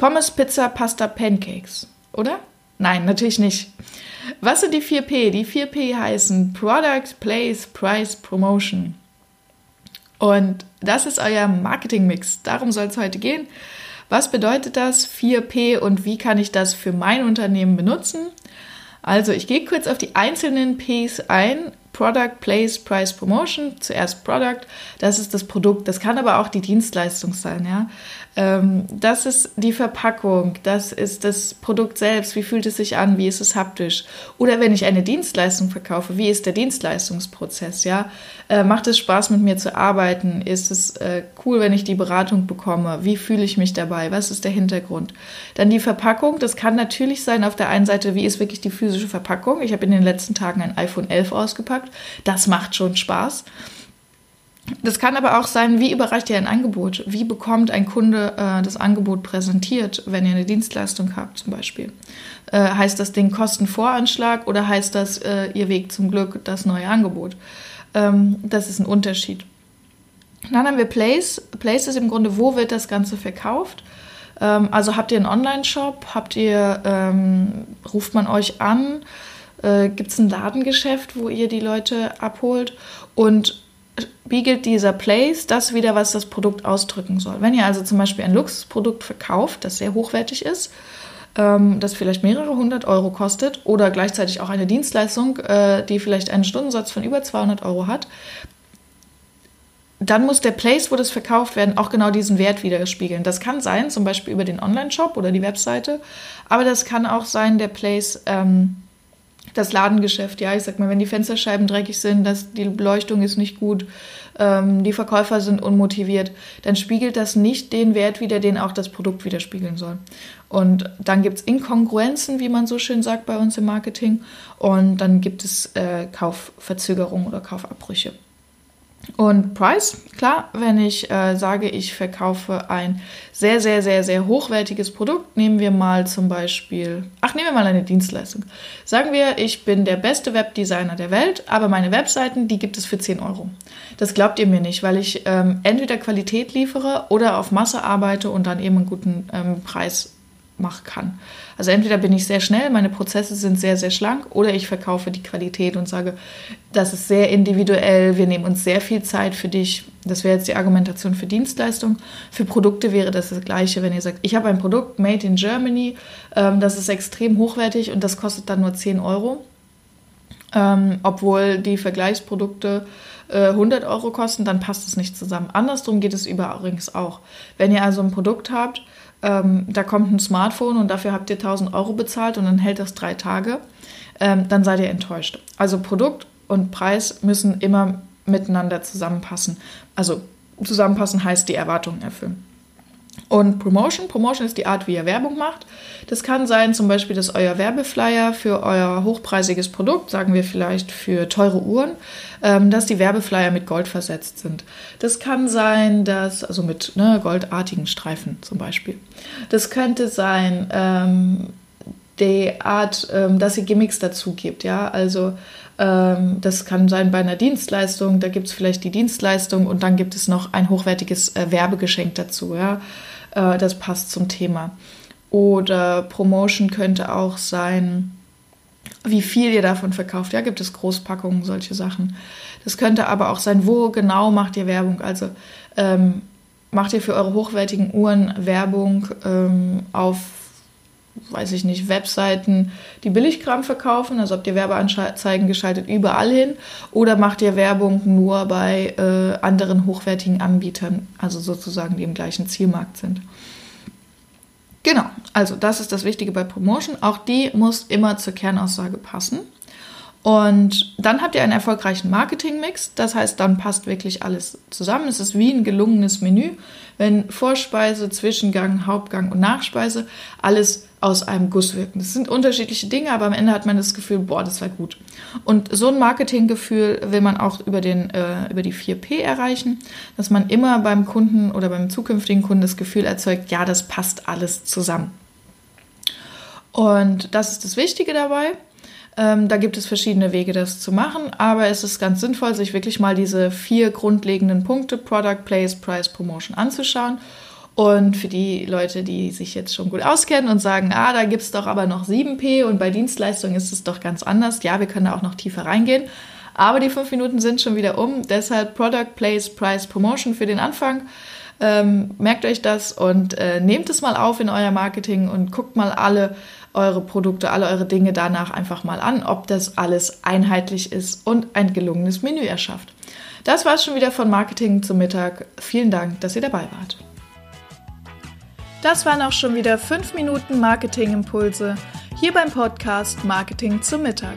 Pommes, Pizza, Pasta, Pancakes. Oder? Nein, natürlich nicht. Was sind die 4P? Die 4P heißen Product, Place, Price, Promotion. Und das ist euer Marketingmix. Darum soll es heute gehen. Was bedeutet das 4P und wie kann ich das für mein Unternehmen benutzen? Also ich gehe kurz auf die einzelnen Ps ein. Product, Place, Price, Promotion. Zuerst Product, das ist das Produkt. Das kann aber auch die Dienstleistung sein. Ja? Ähm, das ist die Verpackung, das ist das Produkt selbst, wie fühlt es sich an, wie ist es haptisch. Oder wenn ich eine Dienstleistung verkaufe, wie ist der Dienstleistungsprozess, ja? Äh, macht es Spaß mit mir zu arbeiten? Ist es äh, cool, wenn ich die Beratung bekomme? Wie fühle ich mich dabei? Was ist der Hintergrund? Dann die Verpackung, das kann natürlich sein auf der einen Seite, wie ist wirklich die physische Verpackung? Ich habe in den letzten Tagen ein iPhone 11 ausgepackt. Das macht schon Spaß. Das kann aber auch sein, wie überreicht ihr ein Angebot? Wie bekommt ein Kunde äh, das Angebot präsentiert, wenn ihr eine Dienstleistung habt zum Beispiel? Äh, heißt das Ding Kostenvoranschlag oder heißt das äh, ihr Weg zum Glück das neue Angebot? Ähm, das ist ein Unterschied. Dann haben wir Place. Place ist im Grunde, wo wird das Ganze verkauft? Ähm, also habt ihr einen Online-Shop? Habt ihr, ähm, ruft man euch an? Äh, Gibt es ein Ladengeschäft, wo ihr die Leute abholt? Und spiegelt dieser Place das wieder, was das Produkt ausdrücken soll. Wenn ihr also zum Beispiel ein Luxusprodukt verkauft, das sehr hochwertig ist, ähm, das vielleicht mehrere hundert Euro kostet oder gleichzeitig auch eine Dienstleistung, äh, die vielleicht einen Stundensatz von über 200 Euro hat, dann muss der Place, wo das verkauft werden, auch genau diesen Wert widerspiegeln. Das kann sein, zum Beispiel über den Online-Shop oder die Webseite, aber das kann auch sein, der Place, ähm, das Ladengeschäft, ja, ich sag mal, wenn die Fensterscheiben dreckig sind, dass die Beleuchtung ist nicht gut, ähm, die Verkäufer sind unmotiviert, dann spiegelt das nicht den Wert wider, den auch das Produkt widerspiegeln soll. Und dann gibt es Inkongruenzen, wie man so schön sagt bei uns im Marketing, und dann gibt es äh, Kaufverzögerungen oder Kaufabbrüche. Und Price, klar, wenn ich äh, sage, ich verkaufe ein sehr, sehr, sehr, sehr hochwertiges Produkt, nehmen wir mal zum Beispiel, ach, nehmen wir mal eine Dienstleistung. Sagen wir, ich bin der beste Webdesigner der Welt, aber meine Webseiten, die gibt es für 10 Euro. Das glaubt ihr mir nicht, weil ich ähm, entweder Qualität liefere oder auf Masse arbeite und dann eben einen guten ähm, Preis machen kann. Also entweder bin ich sehr schnell, meine Prozesse sind sehr, sehr schlank oder ich verkaufe die Qualität und sage, das ist sehr individuell, wir nehmen uns sehr viel Zeit für dich. Das wäre jetzt die Argumentation für Dienstleistung. Für Produkte wäre das das Gleiche, wenn ihr sagt, ich habe ein Produkt made in Germany, ähm, das ist extrem hochwertig und das kostet dann nur 10 Euro. Ähm, obwohl die Vergleichsprodukte 100 äh, Euro kosten, dann passt es nicht zusammen. Andersrum geht es übrigens auch. Wenn ihr also ein Produkt habt, ähm, da kommt ein Smartphone und dafür habt ihr 1000 Euro bezahlt und dann hält das drei Tage, ähm, dann seid ihr enttäuscht. Also Produkt und Preis müssen immer miteinander zusammenpassen. Also zusammenpassen heißt die Erwartungen erfüllen. Und Promotion, Promotion ist die Art, wie ihr Werbung macht. Das kann sein zum Beispiel, dass euer Werbeflyer für euer hochpreisiges Produkt, sagen wir vielleicht für teure Uhren, ähm, dass die Werbeflyer mit Gold versetzt sind. Das kann sein, dass, also mit ne, goldartigen Streifen zum Beispiel. Das könnte sein, ähm, die Art, ähm, dass ihr Gimmicks dazu gibt, ja, also ähm, das kann sein bei einer Dienstleistung, da gibt es vielleicht die Dienstleistung und dann gibt es noch ein hochwertiges äh, Werbegeschenk dazu, ja äh, das passt zum Thema. Oder Promotion könnte auch sein, wie viel ihr davon verkauft. Ja, gibt es Großpackungen, solche Sachen. Das könnte aber auch sein, wo genau macht ihr Werbung. Also ähm, macht ihr für eure hochwertigen Uhren Werbung ähm, auf weiß ich nicht, Webseiten, die Billigkram verkaufen, also habt ihr Werbeanzeigen geschaltet überall hin oder macht ihr Werbung nur bei äh, anderen hochwertigen Anbietern, also sozusagen die im gleichen Zielmarkt sind. Genau, also das ist das Wichtige bei Promotion. Auch die muss immer zur Kernaussage passen. Und dann habt ihr einen erfolgreichen Marketingmix. Das heißt, dann passt wirklich alles zusammen. Es ist wie ein gelungenes Menü, wenn Vorspeise, Zwischengang, Hauptgang und Nachspeise alles aus einem Guss wirken. Das sind unterschiedliche Dinge, aber am Ende hat man das Gefühl, boah, das war gut. Und so ein Marketinggefühl will man auch über, den, äh, über die 4P erreichen, dass man immer beim Kunden oder beim zukünftigen Kunden das Gefühl erzeugt, ja, das passt alles zusammen. Und das ist das Wichtige dabei. Ähm, da gibt es verschiedene Wege, das zu machen, aber es ist ganz sinnvoll, sich wirklich mal diese vier grundlegenden Punkte, Product, Place, Price, Promotion anzuschauen. Und für die Leute, die sich jetzt schon gut auskennen und sagen, ah, da gibt es doch aber noch 7P und bei Dienstleistungen ist es doch ganz anders. Ja, wir können da auch noch tiefer reingehen. Aber die fünf Minuten sind schon wieder um. Deshalb Product, Place, Price, Promotion für den Anfang. Ähm, merkt euch das und äh, nehmt es mal auf in euer Marketing und guckt mal alle eure Produkte, alle eure Dinge danach einfach mal an, ob das alles einheitlich ist und ein gelungenes Menü erschafft. Das war es schon wieder von Marketing zum Mittag. Vielen Dank, dass ihr dabei wart. Das waren auch schon wieder 5 Minuten Marketing-Impulse hier beim Podcast Marketing zum Mittag.